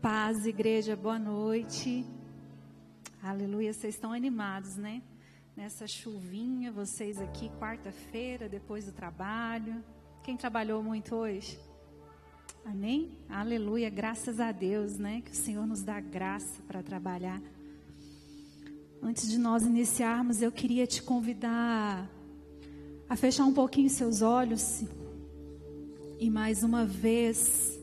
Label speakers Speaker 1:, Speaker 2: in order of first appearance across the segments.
Speaker 1: Paz, igreja, boa noite. Aleluia, vocês estão animados, né? Nessa chuvinha, vocês aqui, quarta-feira, depois do trabalho. Quem trabalhou muito hoje? Amém? Aleluia, graças a Deus, né? Que o Senhor nos dá graça para trabalhar. Antes de nós iniciarmos, eu queria te convidar a fechar um pouquinho seus olhos e mais uma vez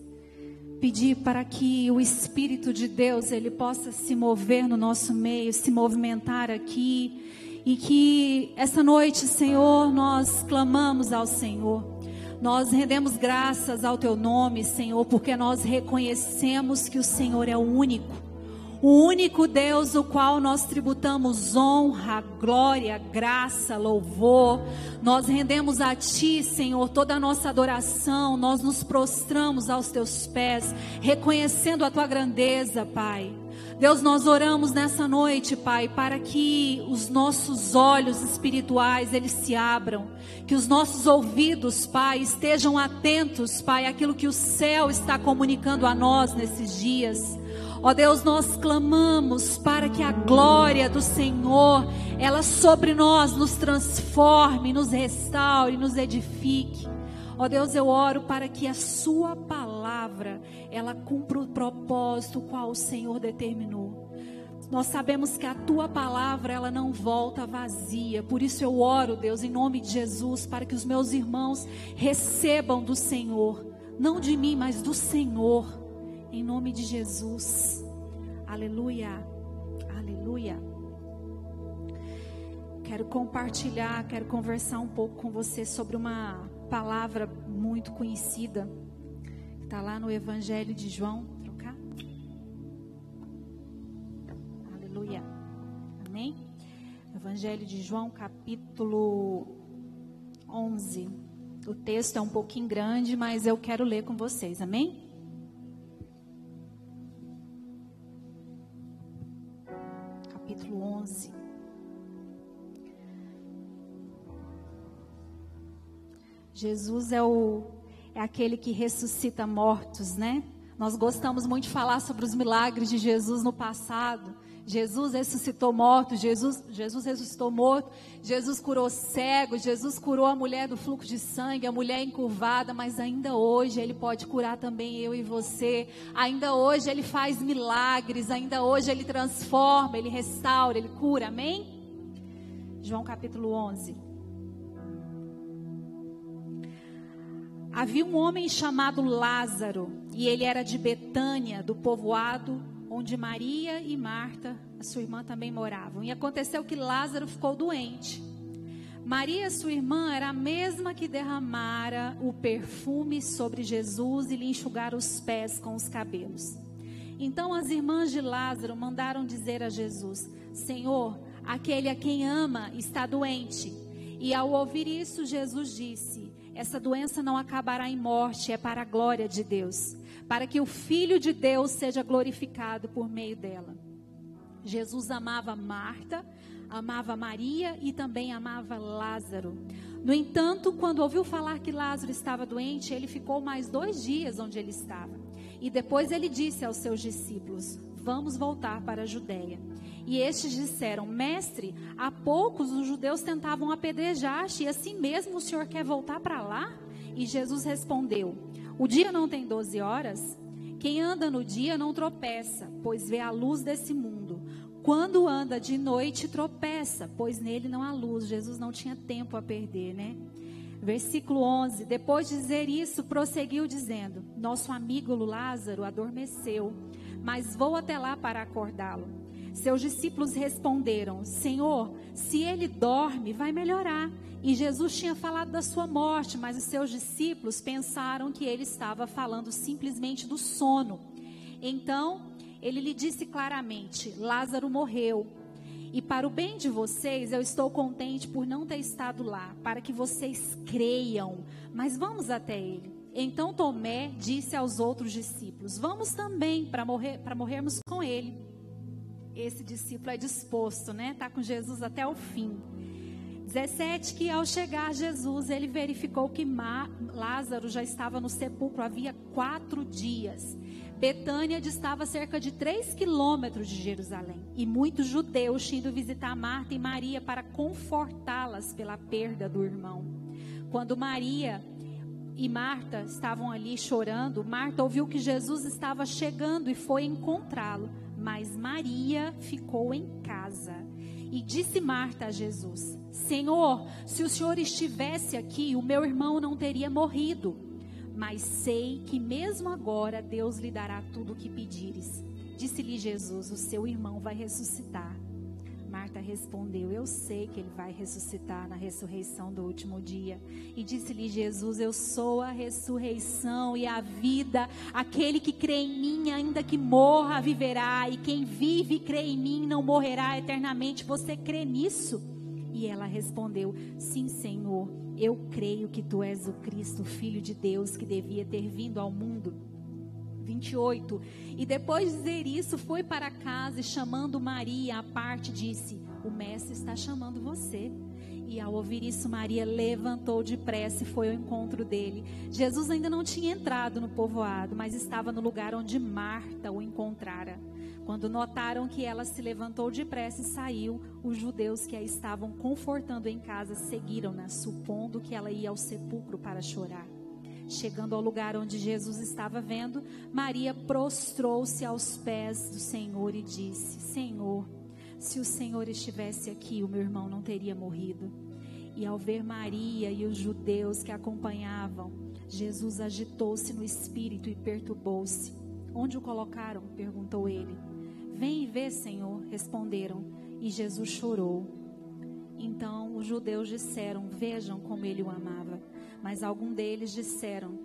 Speaker 1: pedir para que o Espírito de Deus ele possa se mover no nosso meio, se movimentar aqui e que essa noite, Senhor, nós clamamos ao Senhor. Nós rendemos graças ao teu nome, Senhor, porque nós reconhecemos que o Senhor é o único o único Deus o qual nós tributamos honra, glória, graça, louvor. Nós rendemos a Ti, Senhor, toda a nossa adoração. Nós nos prostramos aos Teus pés, reconhecendo a Tua grandeza, Pai. Deus, nós oramos nessa noite, Pai, para que os nossos olhos espirituais eles se abram, que os nossos ouvidos, Pai, estejam atentos, Pai, àquilo que o céu está comunicando a nós nesses dias. Ó Deus, nós clamamos para que a glória do Senhor, ela sobre nós nos transforme, nos restaure, nos edifique. Ó Deus, eu oro para que a sua palavra, ela cumpra o propósito qual o Senhor determinou. Nós sabemos que a tua palavra, ela não volta vazia. Por isso eu oro, Deus, em nome de Jesus, para que os meus irmãos recebam do Senhor, não de mim, mas do Senhor em nome de Jesus. Aleluia. Aleluia. Quero compartilhar, quero conversar um pouco com você sobre uma palavra muito conhecida. Está lá no Evangelho de João. Trocar? Aleluia. Amém? Evangelho de João, capítulo 11. O texto é um pouquinho grande, mas eu quero ler com vocês. Amém? 11. Jesus é o é aquele que ressuscita mortos, né? Nós gostamos muito de falar sobre os milagres de Jesus no passado. Jesus ressuscitou morto, Jesus, Jesus ressuscitou morto, Jesus curou cego, Jesus curou a mulher do fluxo de sangue, a mulher encurvada, mas ainda hoje Ele pode curar também eu e você. Ainda hoje Ele faz milagres, ainda hoje Ele transforma, Ele restaura, Ele cura, amém? João capítulo 11. Havia um homem chamado Lázaro, e ele era de Betânia, do povoado onde Maria e Marta, a sua irmã, também moravam. E aconteceu que Lázaro ficou doente. Maria, sua irmã, era a mesma que derramara o perfume sobre Jesus e lhe enxugara os pés com os cabelos. Então as irmãs de Lázaro mandaram dizer a Jesus: Senhor, aquele a quem ama está doente. E ao ouvir isso, Jesus disse: Essa doença não acabará em morte, é para a glória de Deus para que o Filho de Deus seja glorificado por meio dela. Jesus amava Marta, amava Maria e também amava Lázaro. No entanto, quando ouviu falar que Lázaro estava doente, ele ficou mais dois dias onde ele estava. E depois ele disse aos seus discípulos: Vamos voltar para a Judéia. E estes disseram: Mestre, há poucos os judeus tentavam apedrejar-te, e assim mesmo o senhor quer voltar para lá? E Jesus respondeu: o dia não tem 12 horas? Quem anda no dia não tropeça, pois vê a luz desse mundo. Quando anda de noite, tropeça, pois nele não há luz. Jesus não tinha tempo a perder, né? Versículo 11: Depois de dizer isso, prosseguiu dizendo: Nosso amigo Lázaro adormeceu, mas vou até lá para acordá-lo. Seus discípulos responderam: Senhor, se ele dorme, vai melhorar. E Jesus tinha falado da sua morte, mas os seus discípulos pensaram que ele estava falando simplesmente do sono. Então, ele lhe disse claramente: Lázaro morreu. E para o bem de vocês, eu estou contente por não ter estado lá, para que vocês creiam. Mas vamos até ele. Então Tomé disse aos outros discípulos: Vamos também para morrer, para morrermos com ele. Esse discípulo é disposto, né? Tá com Jesus até o fim. 17 que ao chegar Jesus, ele verificou que Lázaro já estava no sepulcro havia quatro dias. Betânia distava cerca de três quilômetros de Jerusalém. E muitos judeus tinham visitar Marta e Maria para confortá-las pela perda do irmão. Quando Maria e Marta estavam ali chorando, Marta ouviu que Jesus estava chegando e foi encontrá-lo. Mas Maria ficou em casa. E disse Marta a Jesus: Senhor, se o Senhor estivesse aqui, o meu irmão não teria morrido. Mas sei que mesmo agora Deus lhe dará tudo o que pedires. Disse-lhe Jesus: O seu irmão vai ressuscitar. Marta respondeu: Eu sei que ele vai ressuscitar na ressurreição do último dia. E disse-lhe Jesus: Eu sou a ressurreição e a vida. Aquele que crê em mim, ainda que morra, viverá. E quem vive e crê em mim não morrerá eternamente. Você crê nisso? E ela respondeu: Sim, Senhor. Eu creio que tu és o Cristo, filho de Deus, que devia ter vindo ao mundo. 28. E depois de dizer isso, foi para casa e chamando Maria à parte, disse: O mestre está chamando você. E ao ouvir isso, Maria levantou depressa e foi ao encontro dele. Jesus ainda não tinha entrado no povoado, mas estava no lugar onde Marta o encontrara. Quando notaram que ela se levantou depressa e saiu, os judeus que a estavam confortando em casa seguiram-na, supondo que ela ia ao sepulcro para chorar. Chegando ao lugar onde Jesus estava vendo, Maria prostrou-se aos pés do Senhor e disse: Senhor, se o Senhor estivesse aqui, o meu irmão não teria morrido. E ao ver Maria e os judeus que acompanhavam, Jesus agitou-se no espírito e perturbou-se. Onde o colocaram? perguntou ele. Vem e vê, Senhor, responderam. E Jesus chorou. Então os judeus disseram: Vejam como ele o amava. Mas algum deles disseram: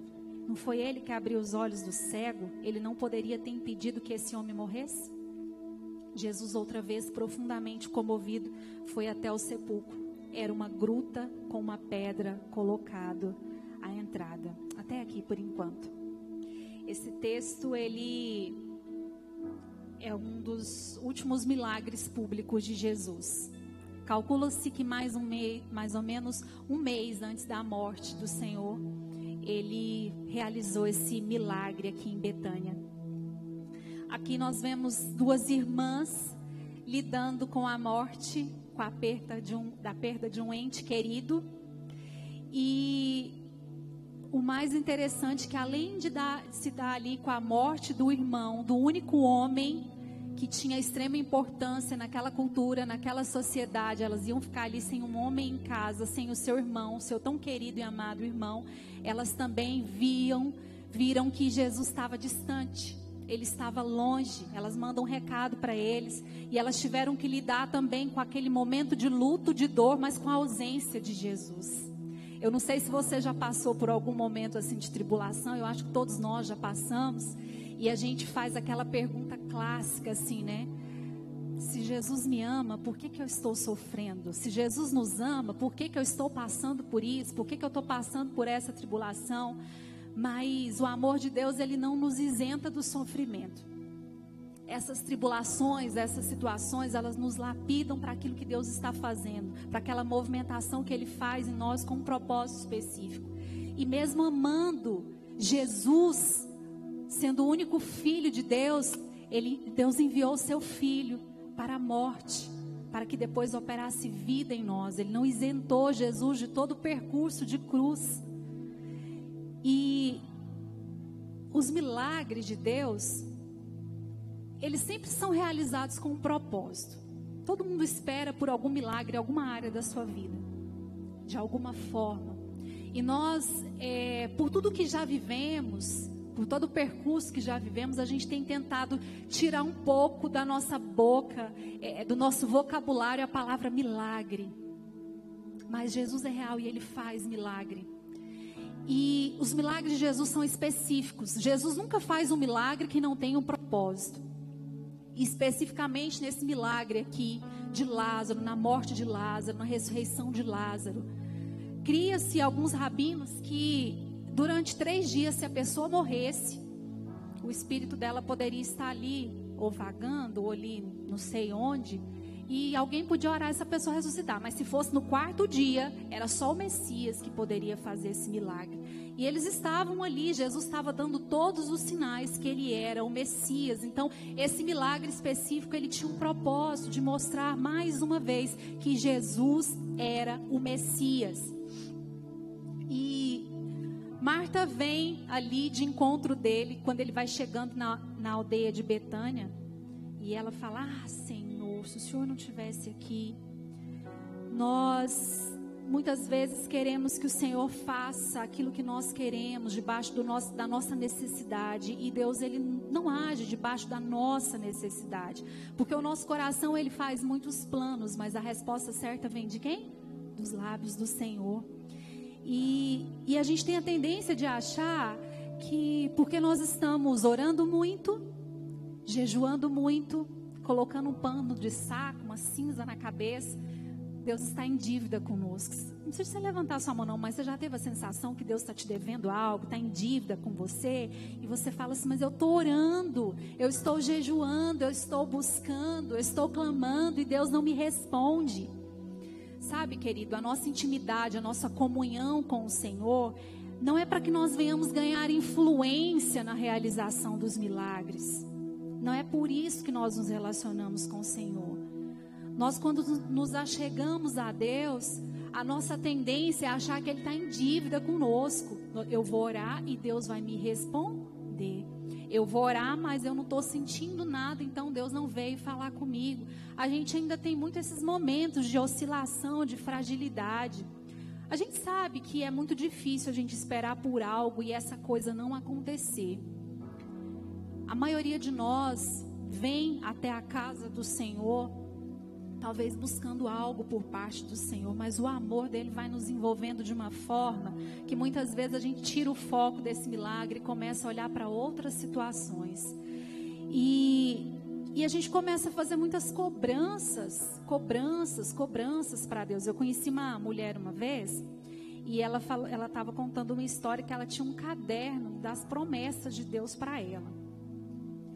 Speaker 1: Não foi ele que abriu os olhos do cego? Ele não poderia ter impedido que esse homem morresse? Jesus, outra vez profundamente comovido, foi até o sepulcro. Era uma gruta com uma pedra colocado à entrada. Até aqui por enquanto. Esse texto ele é um dos últimos milagres públicos de Jesus. Calcula-se que mais, um mês, mais ou menos um mês antes da morte do Senhor, ele realizou esse milagre aqui em Betânia. Aqui nós vemos duas irmãs lidando com a morte, com a perda de um, da perda de um ente querido. E o mais interessante é que além de, dar, de se dar ali com a morte do irmão, do único homem que tinha extrema importância naquela cultura, naquela sociedade. Elas iam ficar ali sem um homem em casa, sem o seu irmão, seu tão querido e amado irmão. Elas também viam, viram que Jesus estava distante. Ele estava longe. Elas mandam um recado para eles e elas tiveram que lidar também com aquele momento de luto, de dor, mas com a ausência de Jesus. Eu não sei se você já passou por algum momento assim de tribulação, eu acho que todos nós já passamos. E a gente faz aquela pergunta clássica assim, né? Se Jesus me ama, por que, que eu estou sofrendo? Se Jesus nos ama, por que, que eu estou passando por isso? Por que, que eu estou passando por essa tribulação? Mas o amor de Deus, ele não nos isenta do sofrimento. Essas tribulações, essas situações, elas nos lapidam para aquilo que Deus está fazendo, para aquela movimentação que Ele faz em nós com um propósito específico. E mesmo amando Jesus, sendo o único filho de Deus, ele, Deus enviou o seu filho para a morte, para que depois operasse vida em nós. Ele não isentou Jesus de todo o percurso de cruz. E os milagres de Deus, eles sempre são realizados com um propósito. Todo mundo espera por algum milagre alguma área da sua vida, de alguma forma. E nós, é, por tudo que já vivemos, por todo o percurso que já vivemos, a gente tem tentado tirar um pouco da nossa boca, é, do nosso vocabulário, a palavra milagre. Mas Jesus é real e ele faz milagre. E os milagres de Jesus são específicos. Jesus nunca faz um milagre que não tenha um propósito. E especificamente nesse milagre aqui de Lázaro, na morte de Lázaro, na ressurreição de Lázaro, cria-se alguns rabinos que durante três dias, se a pessoa morresse, o espírito dela poderia estar ali, ou vagando, ou ali, não sei onde, e alguém podia orar essa pessoa ressuscitar, mas se fosse no quarto dia, era só o Messias que poderia fazer esse milagre. E eles estavam ali, Jesus estava dando todos os sinais que ele era o Messias. Então, esse milagre específico, ele tinha um propósito de mostrar mais uma vez que Jesus era o Messias. E Marta vem ali de encontro dele, quando ele vai chegando na, na aldeia de Betânia, e ela fala: Ah, Senhor se o Senhor não tivesse aqui, nós muitas vezes queremos que o Senhor faça aquilo que nós queremos debaixo do nosso, da nossa necessidade e Deus ele não age debaixo da nossa necessidade, porque o nosso coração ele faz muitos planos, mas a resposta certa vem de quem? Dos lábios do Senhor. E, e a gente tem a tendência de achar que porque nós estamos orando muito, jejuando muito, colocando um pano de saco, uma cinza na cabeça. Deus está em dívida conosco. Não precisa você levantar sua mão, não, mas você já teve a sensação que Deus está te devendo algo, está em dívida com você, e você fala assim: Mas eu estou orando, eu estou jejuando, eu estou buscando, eu estou clamando, e Deus não me responde. Sabe, querido, a nossa intimidade, a nossa comunhão com o Senhor, não é para que nós venhamos ganhar influência na realização dos milagres. Não é por isso que nós nos relacionamos com o Senhor. Nós, quando nos achegamos a Deus, a nossa tendência é achar que Ele está em dívida conosco. Eu vou orar e Deus vai me responder. Eu vou orar, mas eu não estou sentindo nada, então Deus não veio falar comigo. A gente ainda tem muito esses momentos de oscilação, de fragilidade. A gente sabe que é muito difícil a gente esperar por algo e essa coisa não acontecer. A maioria de nós vem até a casa do Senhor, talvez buscando algo por parte do Senhor, mas o amor dele vai nos envolvendo de uma forma que muitas vezes a gente tira o foco desse milagre e começa a olhar para outras situações. E, e a gente começa a fazer muitas cobranças, cobranças, cobranças para Deus. Eu conheci uma mulher uma vez e ela ela estava contando uma história que ela tinha um caderno das promessas de Deus para ela.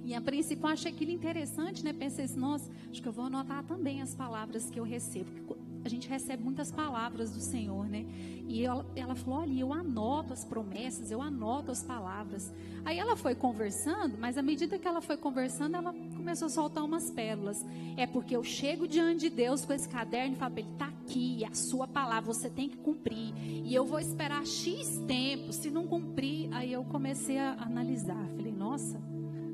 Speaker 1: E a princípio eu achei aquilo interessante, né? Pensei assim, nossa, acho que eu vou anotar também as palavras que eu recebo. A gente recebe muitas palavras do Senhor, né? E ela, ela falou: olha, eu anoto as promessas, eu anoto as palavras. Aí ela foi conversando, mas à medida que ela foi conversando, ela começou a soltar umas pérolas. É porque eu chego diante de Deus com esse caderno e falo ele: está aqui, a sua palavra, você tem que cumprir. E eu vou esperar X tempo, se não cumprir. Aí eu comecei a analisar. Falei: nossa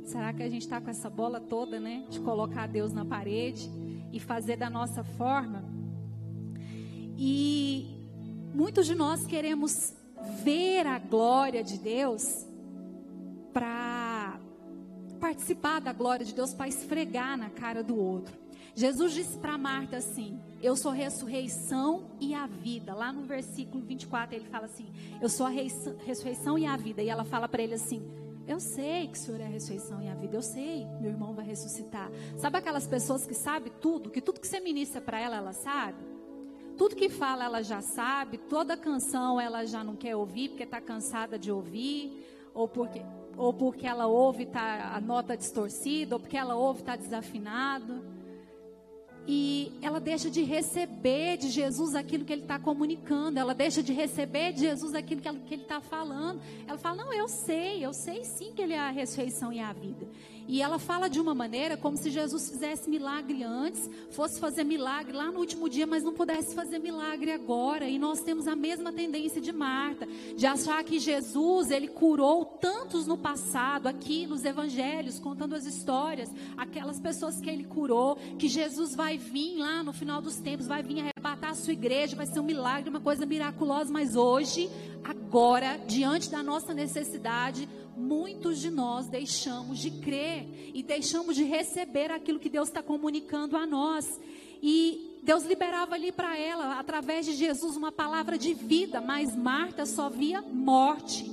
Speaker 1: Será que a gente está com essa bola toda, né? De colocar Deus na parede e fazer da nossa forma? E muitos de nós queremos ver a glória de Deus para participar da glória de Deus, para esfregar na cara do outro. Jesus disse para Marta assim: Eu sou ressurreição e a vida. Lá no versículo 24 ele fala assim: Eu sou a ressurreição e a vida. E ela fala para ele assim: eu sei que o Senhor é a ressurreição e a vida. Eu sei, meu irmão vai ressuscitar. Sabe aquelas pessoas que sabem tudo, que tudo que você ministra para ela, ela sabe? Tudo que fala, ela já sabe. Toda canção, ela já não quer ouvir porque está cansada de ouvir, ou porque, ou porque ela ouve tá a nota distorcida, ou porque ela ouve está desafinado e ela deixa de receber de Jesus aquilo que ele está comunicando, ela deixa de receber de Jesus aquilo que, ele está falando. Ela fala: Não, eu sei, eu sei sim que ele é a ressurreição e a vida. E ela fala de uma maneira como se Jesus fizesse milagre antes, fosse fazer milagre lá no último dia, mas não pudesse fazer milagre agora. E nós temos a mesma tendência de Marta, de achar que Jesus, ele curou tantos no passado, aqui nos evangelhos, contando as histórias, aquelas pessoas que ele curou, que Jesus vai vir lá no final dos tempos, vai vir arrebatar a sua igreja, vai ser um milagre, uma coisa miraculosa, mas hoje, agora, diante da nossa necessidade, muitos de nós deixamos de crer e deixamos de receber aquilo que Deus está comunicando a nós. E Deus liberava ali para ela, através de Jesus, uma palavra de vida, mas Marta só via morte.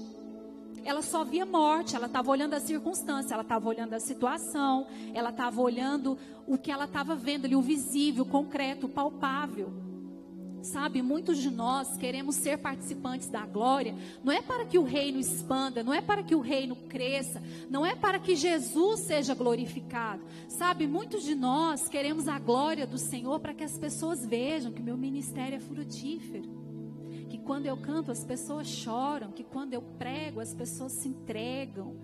Speaker 1: Ela só via morte, ela estava olhando a circunstância, ela estava olhando a situação, ela estava olhando o que ela estava vendo ali, o visível, o concreto, o palpável. Sabe, muitos de nós queremos ser participantes da glória, não é para que o reino expanda, não é para que o reino cresça, não é para que Jesus seja glorificado. Sabe, muitos de nós queremos a glória do Senhor para que as pessoas vejam que meu ministério é frutífero. Que quando eu canto as pessoas choram, que quando eu prego as pessoas se entregam,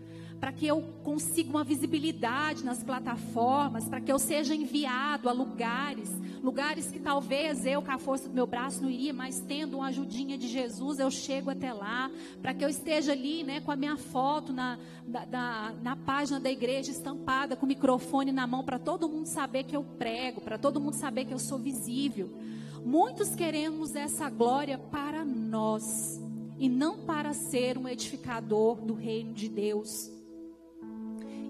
Speaker 1: para que eu consiga uma visibilidade nas plataformas, para que eu seja enviado a lugares, lugares que talvez eu, com a força do meu braço, não iria, mas tendo uma ajudinha de Jesus, eu chego até lá, para que eu esteja ali, né, com a minha foto na, da, na página da igreja estampada, com o microfone na mão, para todo mundo saber que eu prego, para todo mundo saber que eu sou visível. Muitos queremos essa glória para nós e não para ser um edificador do reino de Deus.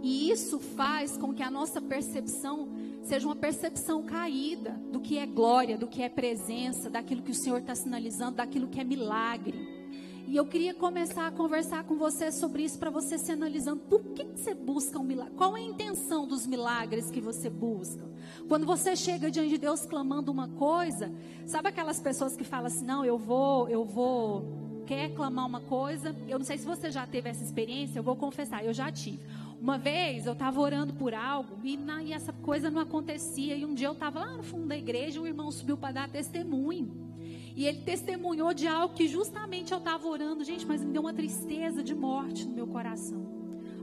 Speaker 1: E isso faz com que a nossa percepção seja uma percepção caída do que é glória, do que é presença, daquilo que o Senhor está sinalizando, daquilo que é milagre. E eu queria começar a conversar com você sobre isso para você se analisando. Por que você busca um milagre? Qual é a intenção dos milagres que você busca? Quando você chega diante de Deus clamando uma coisa, sabe aquelas pessoas que falam assim: "Não, eu vou, eu vou quer clamar uma coisa. Eu não sei se você já teve essa experiência, eu vou confessar, eu já tive. Uma vez eu estava orando por algo e, na, e, essa coisa não acontecia. E um dia eu estava lá no fundo da igreja e o irmão subiu para dar testemunho. E ele testemunhou de algo que justamente eu estava orando, gente, mas me deu uma tristeza de morte no meu coração.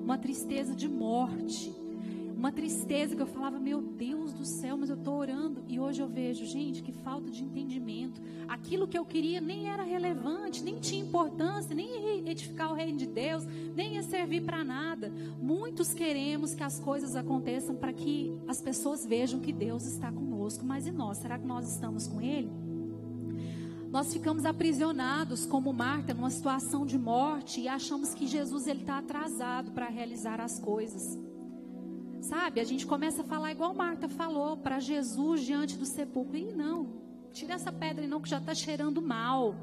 Speaker 1: Uma tristeza de morte uma tristeza que eu falava, meu Deus do céu, mas eu estou orando. E hoje eu vejo, gente, que falta de entendimento. Aquilo que eu queria nem era relevante, nem tinha importância, nem ia edificar o reino de Deus, nem ia servir para nada. Muitos queremos que as coisas aconteçam para que as pessoas vejam que Deus está conosco. Mas e nós? Será que nós estamos com Ele? Nós ficamos aprisionados como Marta numa situação de morte e achamos que Jesus está atrasado para realizar as coisas. Sabe, a gente começa a falar igual Marta falou para Jesus diante do sepulcro. E não, tira essa pedra e não que já está cheirando mal.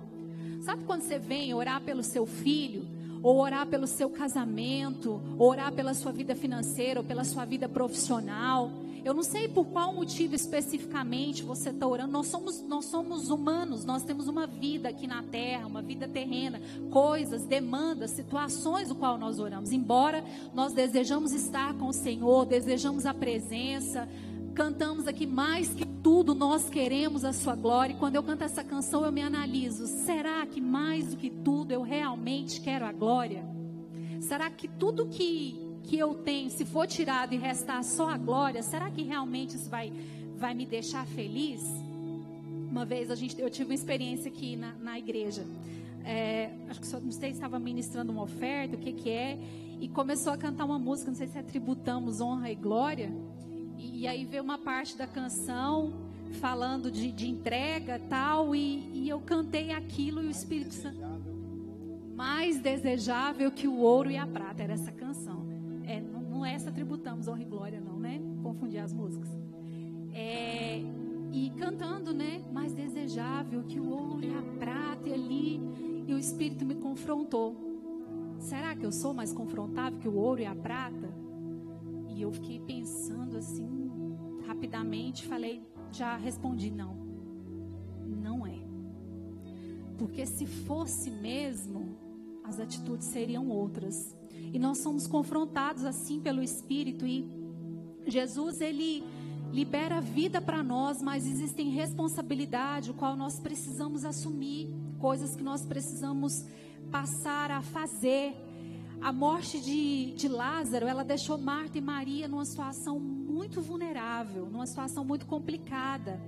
Speaker 1: Sabe quando você vem orar pelo seu filho, ou orar pelo seu casamento, ou orar pela sua vida financeira, ou pela sua vida profissional? Eu não sei por qual motivo especificamente você está orando. Nós somos, nós somos humanos, nós temos uma vida aqui na terra, uma vida terrena, coisas, demandas, situações do qual nós oramos. Embora nós desejamos estar com o Senhor, desejamos a presença, cantamos aqui mais que tudo, nós queremos a sua glória. E quando eu canto essa canção, eu me analiso: será que mais do que tudo eu realmente quero a glória? Será que tudo que que eu tenho, se for tirado e restar só a glória, será que realmente isso vai, vai me deixar feliz? Uma vez a gente, eu tive uma experiência aqui na, na igreja. É, acho que não sei se estava ministrando uma oferta, o que que é, e começou a cantar uma música, não sei se é tributamos honra e glória. E, e aí veio uma parte da canção falando de, de entrega tal, e, e eu cantei aquilo e o Espírito Santo mais desejável que o ouro e a prata era essa canção. É, essa tributamos honra e glória, não, né? Confundir as músicas. É, e cantando, né? Mais desejável que o ouro e a prata, e ali. E o Espírito me confrontou. Será que eu sou mais confrontável que o ouro e a prata? E eu fiquei pensando assim, rapidamente, falei, já respondi não. Não é. Porque se fosse mesmo, as atitudes seriam outras. E nós somos confrontados assim pelo Espírito e Jesus ele libera vida para nós, mas existem responsabilidade o qual nós precisamos assumir, coisas que nós precisamos passar a fazer. A morte de, de Lázaro, ela deixou Marta e Maria numa situação muito vulnerável, numa situação muito complicada.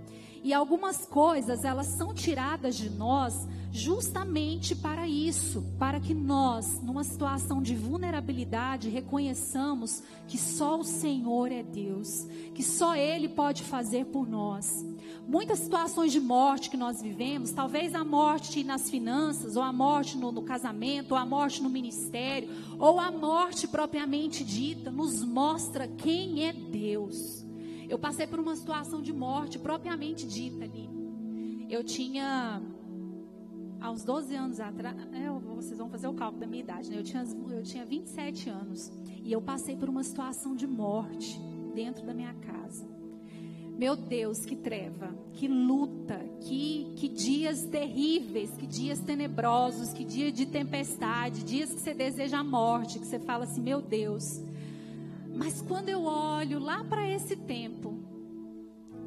Speaker 1: E algumas coisas, elas são tiradas de nós justamente para isso, para que nós, numa situação de vulnerabilidade, reconheçamos que só o Senhor é Deus, que só Ele pode fazer por nós. Muitas situações de morte que nós vivemos, talvez a morte nas finanças, ou a morte no, no casamento, ou a morte no ministério, ou a morte propriamente dita, nos mostra quem é Deus. Eu passei por uma situação de morte propriamente dita ali. Eu tinha uns 12 anos atrás, é, vocês vão fazer o cálculo da minha idade, né? Eu tinha, eu tinha 27 anos e eu passei por uma situação de morte dentro da minha casa. Meu Deus, que treva, que luta, que, que dias terríveis, que dias tenebrosos, que dia de tempestade, dias que você deseja a morte, que você fala assim, meu Deus. Mas quando eu olho lá para esse tempo,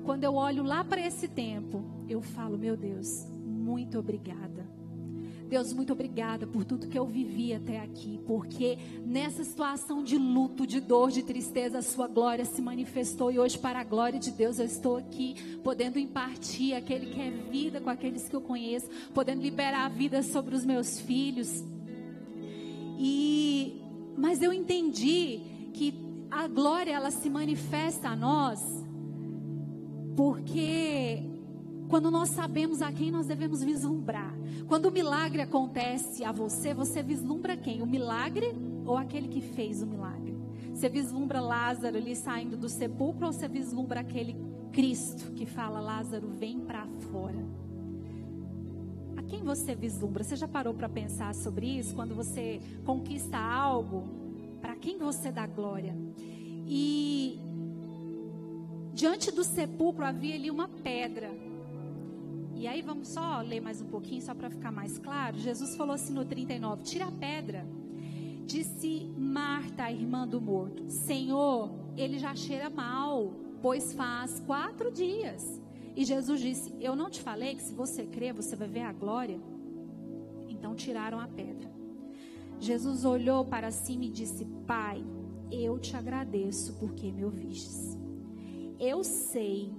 Speaker 1: quando eu olho lá para esse tempo, eu falo, meu Deus, muito obrigada. Deus, muito obrigada por tudo que eu vivi até aqui, porque nessa situação de luto, de dor, de tristeza, a sua glória se manifestou e hoje, para a glória de Deus, eu estou aqui podendo impartir aquele que é vida com aqueles que eu conheço, podendo liberar a vida sobre os meus filhos. E mas eu entendi que a glória ela se manifesta a nós porque quando nós sabemos a quem nós devemos vislumbrar. Quando o milagre acontece a você, você vislumbra quem? O milagre ou aquele que fez o milagre? Você vislumbra Lázaro ali saindo do sepulcro ou você vislumbra aquele Cristo que fala: Lázaro, vem para fora? A quem você vislumbra? Você já parou para pensar sobre isso? Quando você conquista algo, para quem você dá glória? E diante do sepulcro havia ali uma pedra. E aí vamos só ler mais um pouquinho, só para ficar mais claro. Jesus falou assim no 39: Tira a pedra. Disse Marta, a irmã do morto: Senhor, ele já cheira mal, pois faz quatro dias. E Jesus disse: Eu não te falei que se você crer, você vai ver a glória? Então tiraram a pedra. Jesus olhou para cima e disse: Pai, eu te agradeço porque me ouvistes. Eu sei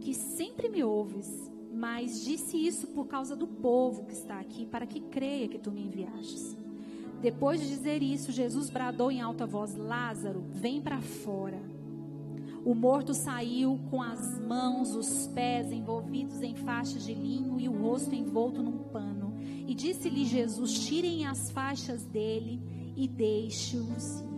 Speaker 1: que sempre me ouves mas disse isso por causa do povo que está aqui, para que creia que tu me enviastes. Depois de dizer isso, Jesus bradou em alta voz: Lázaro, vem para fora. O morto saiu com as mãos, os pés envolvidos em faixas de linho e o rosto envolto num pano. E disse-lhe Jesus: Tirem as faixas dele e deixe-os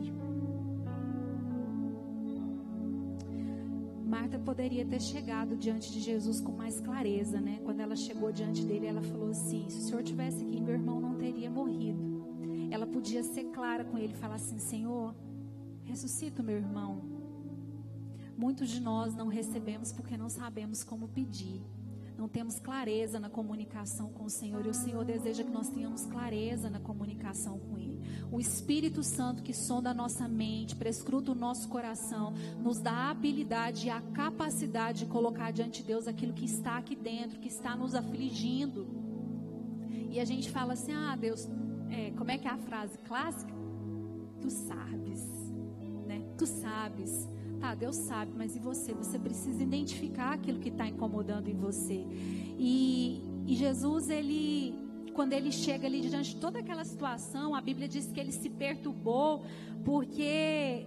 Speaker 1: Marta poderia ter chegado diante de Jesus com mais clareza, né? Quando ela chegou diante dele, ela falou assim: se o senhor tivesse aqui, meu irmão não teria morrido. Ela podia ser clara com ele falar assim: Senhor, ressuscita meu irmão. Muitos de nós não recebemos porque não sabemos como pedir não temos clareza na comunicação com o Senhor. E o Senhor deseja que nós tenhamos clareza na comunicação com. O Espírito Santo que sonda a nossa mente, prescruta o nosso coração, nos dá a habilidade e a capacidade de colocar diante de Deus aquilo que está aqui dentro, que está nos afligindo. E a gente fala assim: ah, Deus, é, como é que é a frase clássica? Tu sabes, né? Tu sabes. Tá, Deus sabe, mas e você? Você precisa identificar aquilo que está incomodando em você. E, e Jesus, ele, quando ele chega ali diante de toda aquela situação, a Bíblia diz que ele se perturbou, porque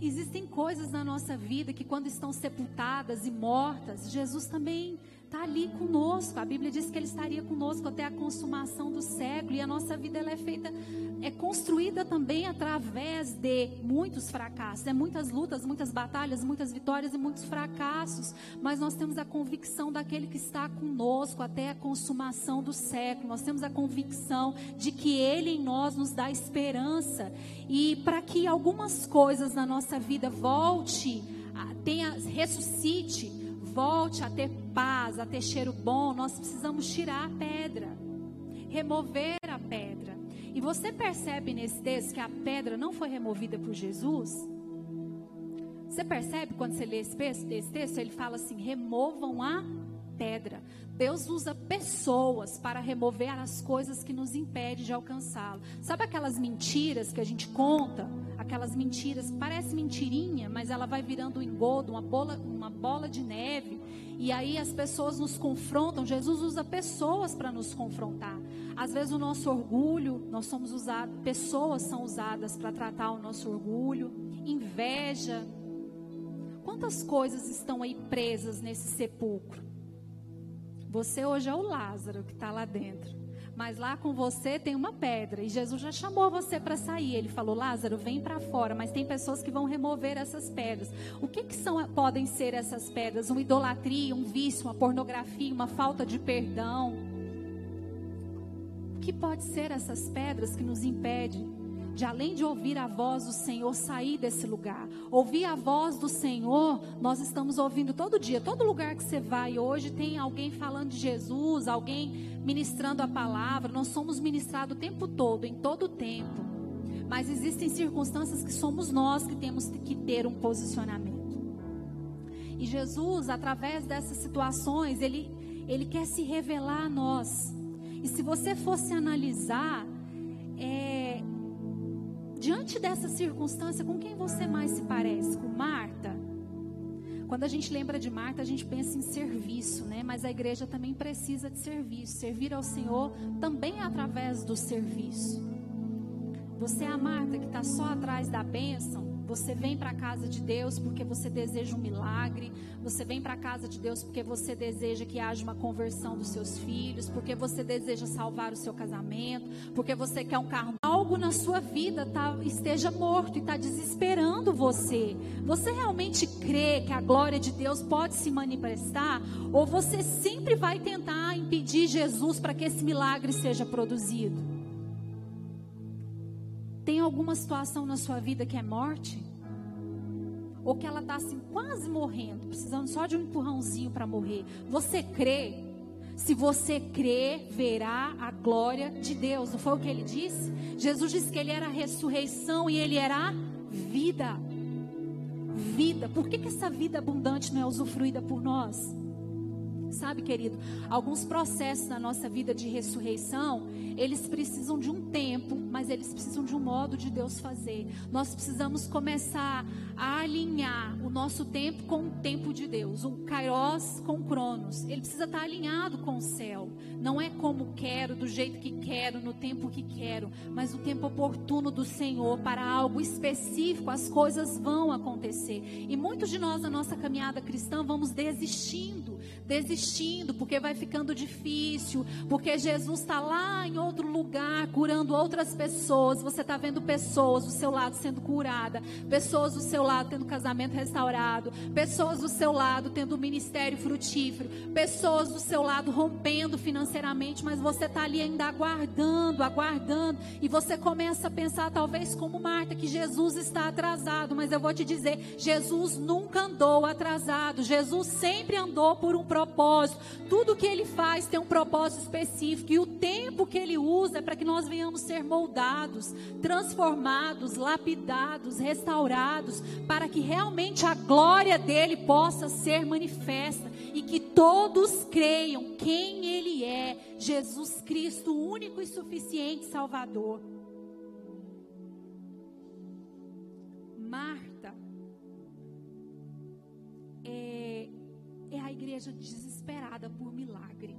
Speaker 1: existem coisas na nossa vida que, quando estão sepultadas e mortas, Jesus também está ali conosco. A Bíblia diz que Ele estaria conosco até a consumação do século. E a nossa vida ela é feita, é construída também através de muitos fracassos. É muitas lutas, muitas batalhas, muitas vitórias e muitos fracassos. Mas nós temos a convicção daquele que está conosco até a consumação do século. Nós temos a convicção de que Ele em nós nos dá esperança. E para que algumas coisas na nossa vida volte, tenha, ressuscite, volte a ter paz, a ter cheiro bom, nós precisamos tirar a pedra, remover a pedra. E você percebe nesse texto que a pedra não foi removida por Jesus? Você percebe quando você lê esse texto? Ele fala assim: removam a pedra. Deus usa pessoas para remover as coisas que nos impedem de alcançá-lo. Sabe aquelas mentiras que a gente conta? Aquelas mentiras, parece mentirinha, mas ela vai virando um engodo, uma bola, uma bola de neve. E aí as pessoas nos confrontam. Jesus usa pessoas para nos confrontar. Às vezes o nosso orgulho, nós somos usados, pessoas são usadas para tratar o nosso orgulho, inveja. Quantas coisas estão aí presas nesse sepulcro? Você hoje é o Lázaro que está lá dentro. Mas lá com você tem uma pedra. E Jesus já chamou você para sair. Ele falou: Lázaro, vem para fora. Mas tem pessoas que vão remover essas pedras. O que, que são, podem ser essas pedras? Uma idolatria, um vício, uma pornografia, uma falta de perdão. O que pode ser essas pedras que nos impedem de além de ouvir a voz do Senhor, sair desse lugar. Ouvir a voz do Senhor, nós estamos ouvindo todo dia, todo lugar que você vai hoje tem alguém falando de Jesus, alguém ministrando a palavra. Nós somos ministrados o tempo todo, em todo o tempo. Mas existem circunstâncias que somos nós que temos que ter um posicionamento. E Jesus, através dessas situações, ele, ele quer se revelar a nós. E se você fosse analisar, é, diante dessa circunstância, com quem você mais se parece? Com Marta? Quando a gente lembra de Marta, a gente pensa em serviço, né? Mas a igreja também precisa de serviço. Servir ao Senhor também é através do serviço. Você é a Marta que está só atrás da bênção, você vem para a casa de Deus porque você deseja um milagre. Você vem para a casa de Deus porque você deseja que haja uma conversão dos seus filhos. Porque você deseja salvar o seu casamento. Porque você quer um carro. Algo na sua vida tá, esteja morto e está desesperando você. Você realmente crê que a glória de Deus pode se manifestar? Ou você sempre vai tentar impedir Jesus para que esse milagre seja produzido? Tem alguma situação na sua vida que é morte? Ou que ela está assim, quase morrendo, precisando só de um empurrãozinho para morrer. Você crê? Se você crê, verá a glória de Deus. Não foi o que ele disse? Jesus disse que ele era a ressurreição e ele era a vida. Vida. Por que, que essa vida abundante não é usufruída por nós? Sabe, querido, alguns processos na nossa vida de ressurreição, eles precisam de um tempo, mas eles precisam de um modo de Deus fazer. Nós precisamos começar a alinhar o nosso tempo com o tempo de Deus, o Kairos com o Cronos. Ele precisa estar alinhado com o céu. Não é como quero, do jeito que quero, no tempo que quero, mas o tempo oportuno do Senhor para algo específico, as coisas vão acontecer. E muitos de nós na nossa caminhada cristã vamos desistindo, desistindo porque vai ficando difícil, porque Jesus está lá em outro lugar curando outras pessoas. Você está vendo pessoas do seu lado sendo curada, pessoas do seu lado tendo casamento restaurado, pessoas do seu lado tendo ministério frutífero, pessoas do seu lado rompendo financeiramente, mas você está ali ainda aguardando, aguardando, e você começa a pensar, talvez como Marta, que Jesus está atrasado, mas eu vou te dizer: Jesus nunca andou atrasado, Jesus sempre andou por um propósito propósito. Tudo que ele faz tem um propósito específico. E o tempo que ele usa é para que nós venhamos ser moldados, transformados, lapidados, restaurados, para que realmente a glória dele possa ser manifesta e que todos creiam quem ele é, Jesus Cristo, o único e suficiente Salvador. Marta é, é a igreja desesperada por milagre,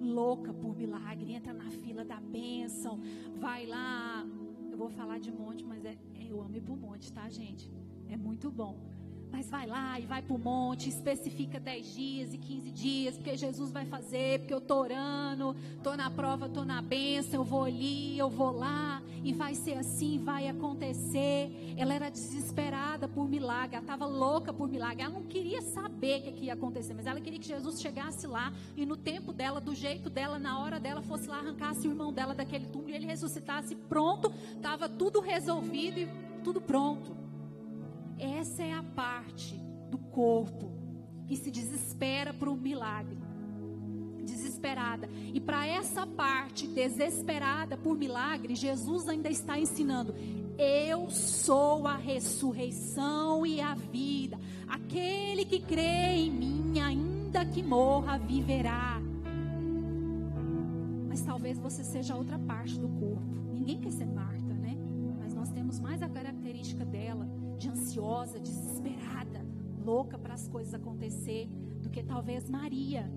Speaker 1: louca por milagre, entra na fila da bênção, vai lá. Eu vou falar de monte, mas é, é eu amo ir pro monte, tá, gente? É muito bom. Mas vai lá e vai para o monte, especifica 10 dias e 15 dias, porque Jesus vai fazer, porque eu estou orando, estou na prova, estou na bênção, eu vou ali, eu vou lá, e vai ser assim, vai acontecer. Ela era desesperada por milagre, ela estava louca por milagre, ela não queria saber o que, ia acontecer, mas ela queria que Jesus chegasse lá e no tempo dela, do jeito dela, na hora dela, fosse lá, arrancasse o irmão dela daquele túmulo e ele ressuscitasse, pronto, estava tudo resolvido e tudo pronto. Essa é a parte do corpo que se desespera por um milagre. Desesperada. E para essa parte desesperada por milagre, Jesus ainda está ensinando: Eu sou a ressurreição e a vida. Aquele que crê em mim, ainda que morra, viverá. Mas talvez você seja outra parte do corpo. Ninguém quer ser Marta, né? Mas nós temos mais a característica dela de ansiosa, desesperada, louca para as coisas acontecer, do que talvez Maria.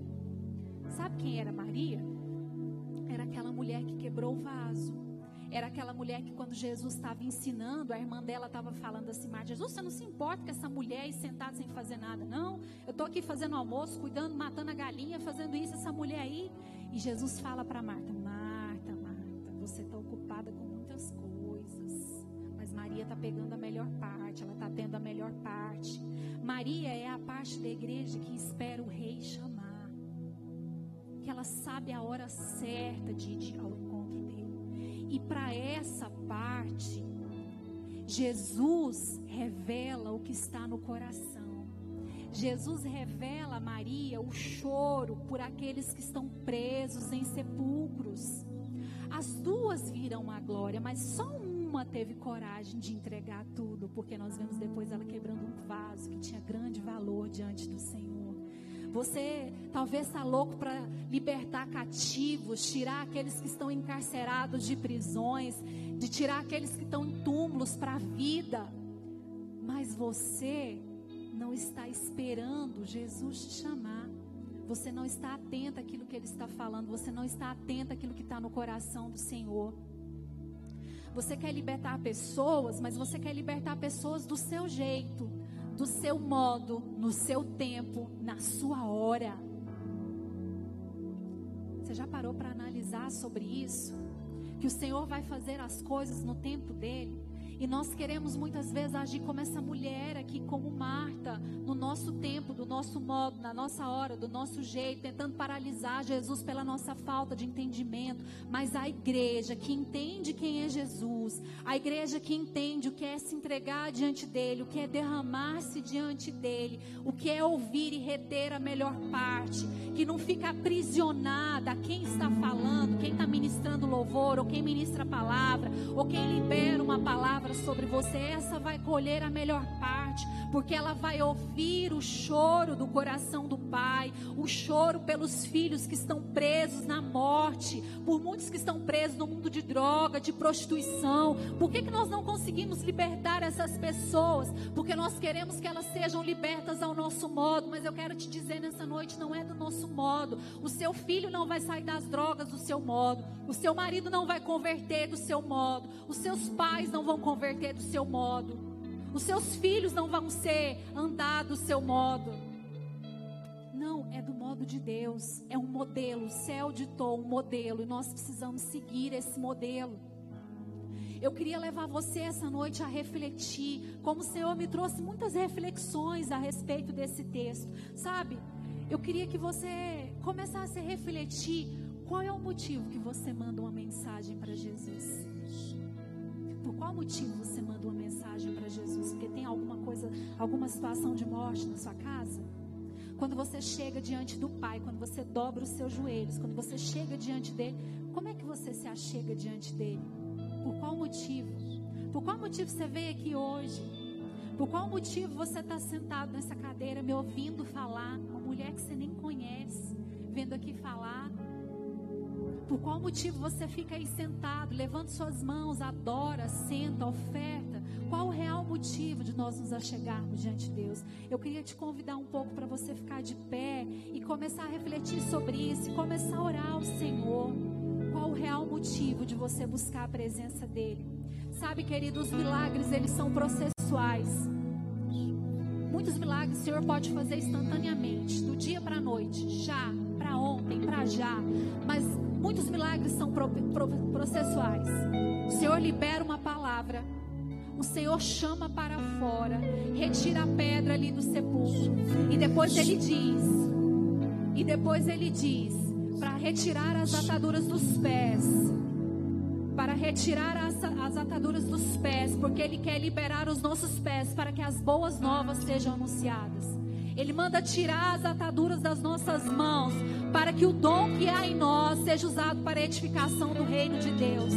Speaker 1: Sabe quem era Maria? Era aquela mulher que quebrou o vaso. Era aquela mulher que quando Jesus estava ensinando, a irmã dela estava falando assim, Marta, Jesus, você não se importa com essa mulher aí sentada sem fazer nada, não? Eu estou aqui fazendo almoço, cuidando, matando a galinha, fazendo isso, essa mulher aí. E Jesus fala para Marta, Maria está pegando a melhor parte, ela está tendo a melhor parte. Maria é a parte da igreja que espera o rei chamar. Que ela sabe a hora certa de ir ao encontro dele. E para essa parte, Jesus revela o que está no coração. Jesus revela a Maria o choro por aqueles que estão presos em sepulcros. As duas viram a glória, mas só uma teve coragem de entregar tudo, porque nós vemos depois ela quebrando um vaso que tinha grande valor diante do Senhor. Você talvez está louco para libertar cativos, tirar aqueles que estão encarcerados de prisões, de tirar aqueles que estão em túmulos para a vida. Mas você não está esperando Jesus te chamar. Você não está atento àquilo que Ele está falando. Você não está atento àquilo que está no coração do Senhor. Você quer libertar pessoas, mas você quer libertar pessoas do seu jeito do seu modo, no seu tempo, na sua hora. Você já parou para analisar sobre isso? Que o Senhor vai fazer as coisas no tempo dele? E nós queremos muitas vezes agir como essa mulher aqui, como Marta, no nosso tempo, do nosso modo, na nossa hora, do nosso jeito, tentando paralisar Jesus pela nossa falta de entendimento. Mas a igreja que entende quem é Jesus, a igreja que entende o que é se entregar diante dele, o que é derramar-se diante dele, o que é ouvir e reter a melhor parte, que não fica aprisionada a quem está falando, quem está ministrando louvor, ou quem ministra a palavra, ou quem libera uma palavra palavra sobre você, essa vai colher a melhor parte, porque ela vai ouvir o choro do coração do pai, o choro pelos filhos que estão presos na morte, por muitos que estão presos no mundo de droga, de prostituição. Por que, que nós não conseguimos libertar essas pessoas? Porque nós queremos que elas sejam libertas ao nosso modo, mas eu quero te dizer nessa noite, não é do nosso modo. O seu filho não vai sair das drogas do seu modo, o seu marido não vai converter do seu modo, os seus pais não vão converter converter do seu modo. Os seus filhos não vão ser andar do seu modo. Não, é do modo de Deus. É um modelo. O céu ditou um modelo e nós precisamos seguir esse modelo. Eu queria levar você essa noite a refletir, como o Senhor me trouxe muitas reflexões a respeito desse texto. Sabe? Eu queria que você começasse a refletir qual é o motivo que você manda uma mensagem para Jesus. Qual motivo você manda uma mensagem para Jesus? Porque tem alguma coisa, alguma situação de morte na sua casa? Quando você chega diante do Pai, quando você dobra os seus joelhos, quando você chega diante dele, como é que você se achega diante dele? Por qual motivo? Por qual motivo você veio aqui hoje? Por qual motivo você está sentado nessa cadeira me ouvindo falar? Uma mulher que você nem conhece, vendo aqui falar. Por qual motivo você fica aí sentado, levando suas mãos, adora, senta, oferta? Qual o real motivo de nós nos achegarmos diante de Deus? Eu queria te convidar um pouco para você ficar de pé e começar a refletir sobre isso, começar a orar ao Senhor. Qual o real motivo de você buscar a presença dEle? Sabe, querido, os milagres, eles são processuais. Muitos milagres o Senhor pode fazer instantaneamente, do dia para a noite, já, para ontem, para já. Mas Muitos milagres são pro, pro, processuais. O Senhor libera uma palavra. O Senhor chama para fora, retira a pedra ali do sepulcro. E depois ele diz: E depois ele diz: para retirar as ataduras dos pés. Para retirar as, as ataduras dos pés, porque Ele quer liberar os nossos pés para que as boas novas sejam anunciadas. Ele manda tirar as ataduras das nossas mãos, para que o dom que há em nós seja usado para a edificação do reino de Deus.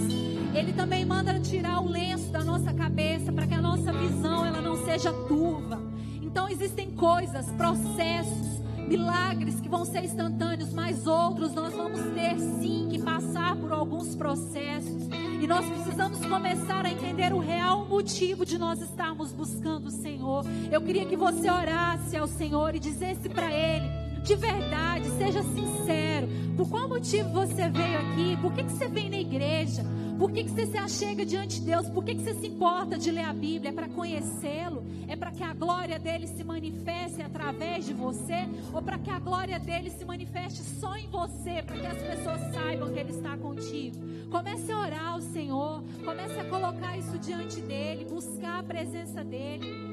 Speaker 1: Ele também manda tirar o lenço da nossa cabeça, para que a nossa visão ela não seja turva. Então existem coisas, processos, milagres que vão ser instantâneos, mas outros nós vamos ter sim que passar por alguns processos. E nós precisamos começar a entender o real motivo de nós estarmos buscando o Senhor. Eu queria que você orasse ao Senhor e dissesse para Ele, de verdade, seja sincero. Por qual motivo você veio aqui? Por que, que você vem na igreja? Por que, que você se achega diante de Deus? Por que, que você se importa de ler a Bíblia? É para conhecê-lo? É para que a glória dele se manifeste através de você? Ou para que a glória dele se manifeste só em você? Para que as pessoas saibam que ele está contigo? Comece a orar ao Senhor. Comece a colocar isso diante dele. Buscar a presença dele.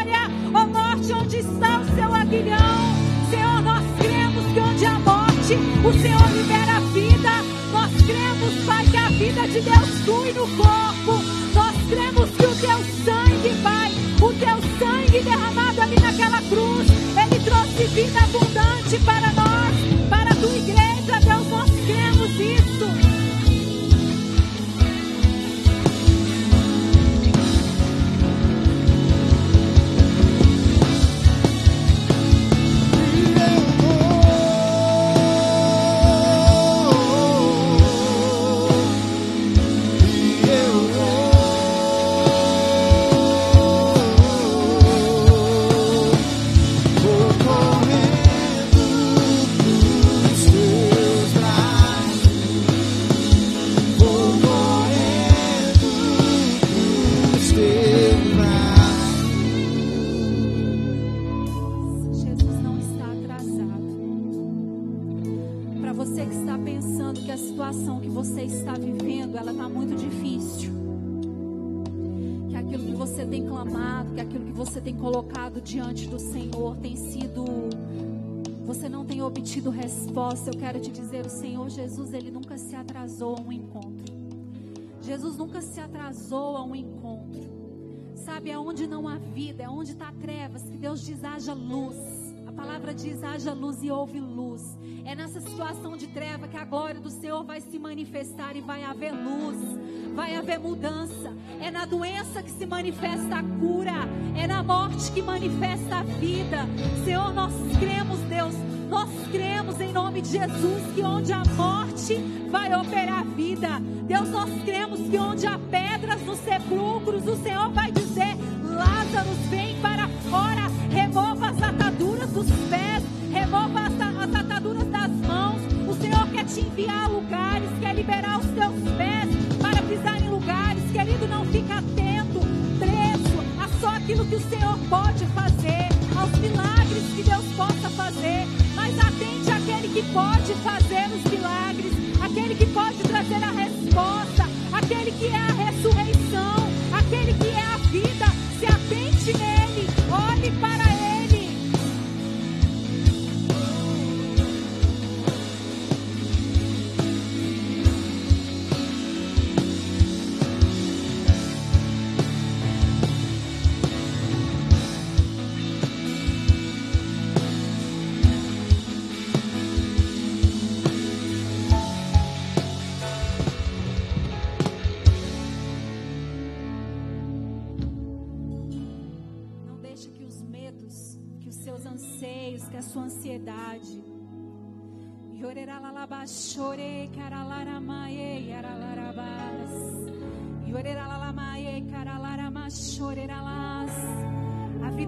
Speaker 1: Jesus, ele nunca se atrasou a um encontro. Jesus nunca se atrasou a um encontro. Sabe aonde não há vida, é onde está trevas, que Deus diz haja luz. A palavra diz haja luz e houve luz. É nessa situação de treva que a glória do Senhor vai se manifestar e vai haver luz vai haver mudança. É na doença que se manifesta a cura, é na morte que manifesta a vida. Senhor, nós cremos, Deus, nós cremos em nome de Jesus que onde a morte vai operar vida. Deus, nós cremos que onde há pedras nos sepulcros, o Senhor vai dizer: Lázaro, vem para fora, remova as ataduras dos pés, remova as, as ataduras das mãos. O Senhor quer te enviar pode fazer,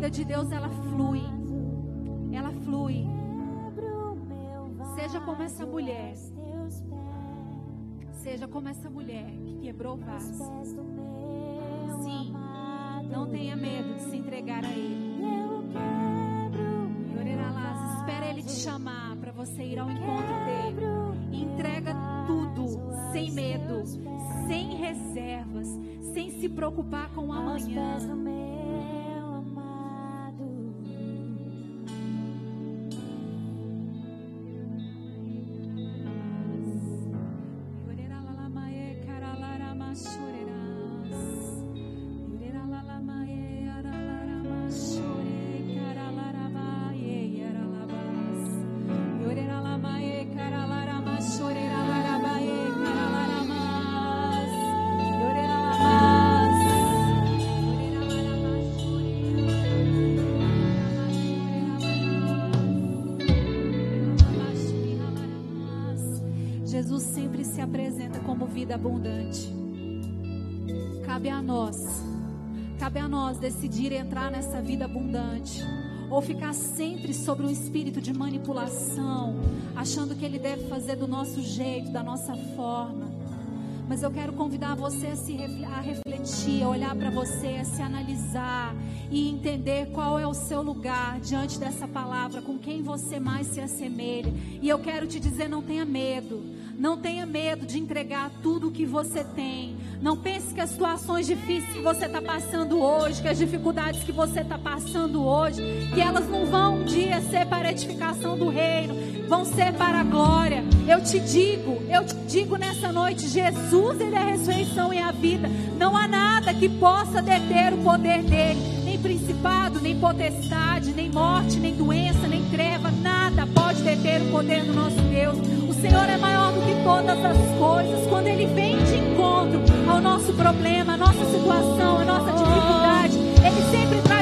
Speaker 1: vida de Deus ela flui. Ela flui. Seja como essa mulher. Seja como essa mulher que quebrou o vaso. Sim. Não tenha medo de se entregar a Ele. Espera Ele te chamar para você ir ao encontro dele. Entrega tudo, sem medo, sem reservas, sem se preocupar com o amanhã. Nós decidir entrar nessa vida abundante ou ficar sempre sobre um espírito de manipulação, achando que ele deve fazer do nosso jeito, da nossa forma. Mas eu quero convidar você a, se a refletir, a olhar para você, a se analisar e entender qual é o seu lugar diante dessa palavra, com quem você mais se assemelha. E eu quero te dizer: não tenha medo. Não tenha medo de entregar tudo o que você tem. Não pense que as situações difíceis que você está passando hoje, que as dificuldades que você está passando hoje, que elas não vão um dia ser para a edificação do reino, vão ser para a glória. Eu te digo, eu te digo nessa noite, Jesus ele é a ressurreição e a vida. Não há nada que possa deter o poder dele, nem principado, nem potestade, nem morte, nem doença, nem treva, nada pode deter o poder do nosso Deus. Senhor é maior do que todas as coisas. Quando ele vem de encontro ao nosso problema, à nossa situação, à nossa dificuldade, ele sempre traz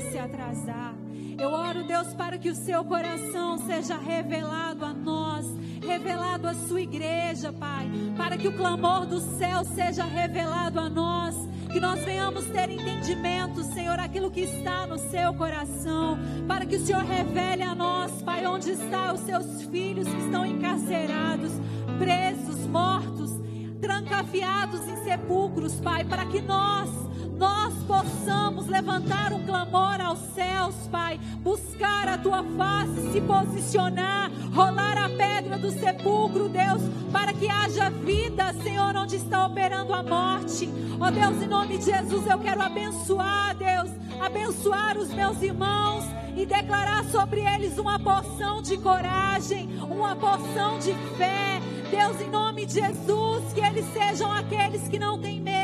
Speaker 1: se atrasar. Eu oro, Deus, para que o seu coração seja revelado a nós, revelado à sua igreja, Pai, para que o clamor do céu seja revelado a nós, que nós venhamos ter entendimento, Senhor, aquilo que está no seu coração, para que o Senhor revele a nós, Pai, onde estão os seus filhos que estão encarcerados, presos, mortos, trancafiados em sepulcros, Pai, para que nós, nós possamos levantar um clamor aos céus, Pai, buscar a tua face, se posicionar, rolar a pedra do sepulcro, Deus, para que haja vida, Senhor, onde está operando a morte. Ó Deus, em nome de Jesus, eu quero abençoar, Deus, abençoar os meus irmãos e declarar sobre eles uma porção de coragem, uma porção de fé. Deus, em nome de Jesus, que eles sejam aqueles que não têm medo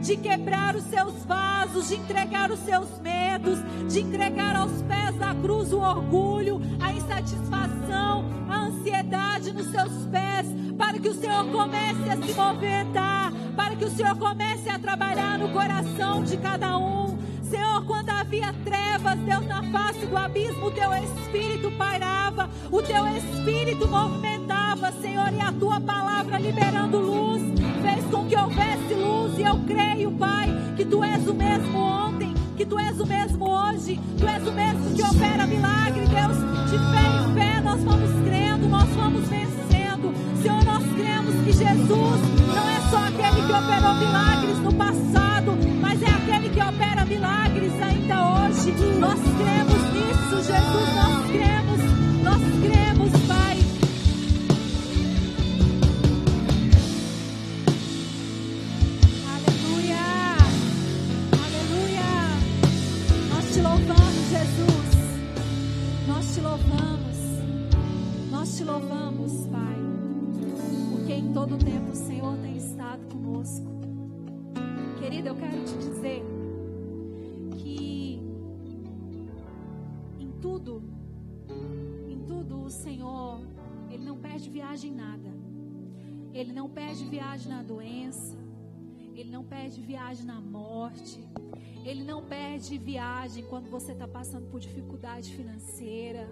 Speaker 1: de quebrar os seus vasos, de entregar os seus medos, de entregar aos pés da cruz o orgulho, a insatisfação, a ansiedade nos seus pés, para que o Senhor comece a se movimentar, para que o Senhor comece a trabalhar no coração de cada um. Senhor, quando havia trevas, Deus, na face do abismo, o teu espírito pairava, o teu espírito movimentava, Senhor, e a tua palavra liberando luz, fez com que houvesse luz, e eu creio, Pai, que tu és o mesmo ontem, que tu és o mesmo hoje, tu és o mesmo que opera milagre, Deus, de fé em fé, nós vamos crendo, nós vamos vencendo, Senhor, nós cremos que Jesus não é só aquele que operou milagres no passado, opera milagres ainda hoje. Nós cremos nisso, Jesus, nós cremos, nós cremos, Pai. Aleluia, aleluia. Nós te louvamos, Jesus. Nós te louvamos, nós te louvamos, Pai, porque em todo tempo o Senhor tem estado conosco. Querida, eu quero te dizer tudo, em tudo o Senhor, Ele não perde viagem em nada. Ele não perde viagem na doença. Ele não perde viagem na morte. Ele não perde viagem quando você está passando por dificuldade financeira.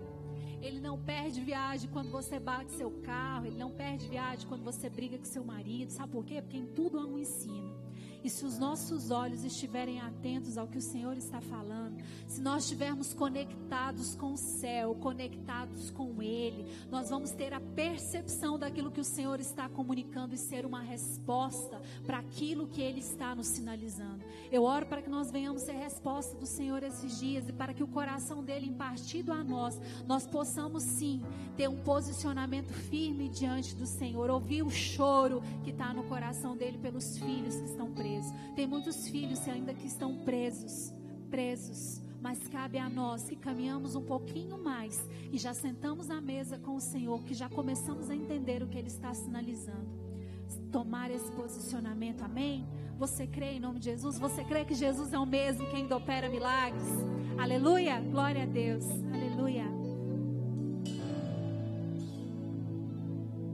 Speaker 1: Ele não perde viagem quando você bate seu carro. Ele não perde viagem quando você briga com seu marido. Sabe por quê? Porque em tudo há um ensino. E se os nossos olhos estiverem atentos ao que o Senhor está falando, se nós estivermos conectados com o céu, conectados com Ele, nós vamos ter a percepção daquilo que o Senhor está comunicando e ser uma resposta para aquilo que Ele está nos sinalizando. Eu oro para que nós venhamos ser resposta do Senhor esses dias e para que o coração dele, impartido a nós, nós possamos sim ter um posicionamento firme diante do Senhor, ouvir o choro que está no coração dele pelos filhos que estão presos preso. Tem muitos filhos ainda que estão presos, presos. Mas cabe a nós que caminhamos um pouquinho mais e já sentamos à mesa com o Senhor, que já começamos a entender o que Ele está sinalizando. Tomar esse posicionamento, amém? Você crê em nome de Jesus? Você crê que Jesus é o mesmo que ainda opera milagres? Aleluia! Glória a Deus.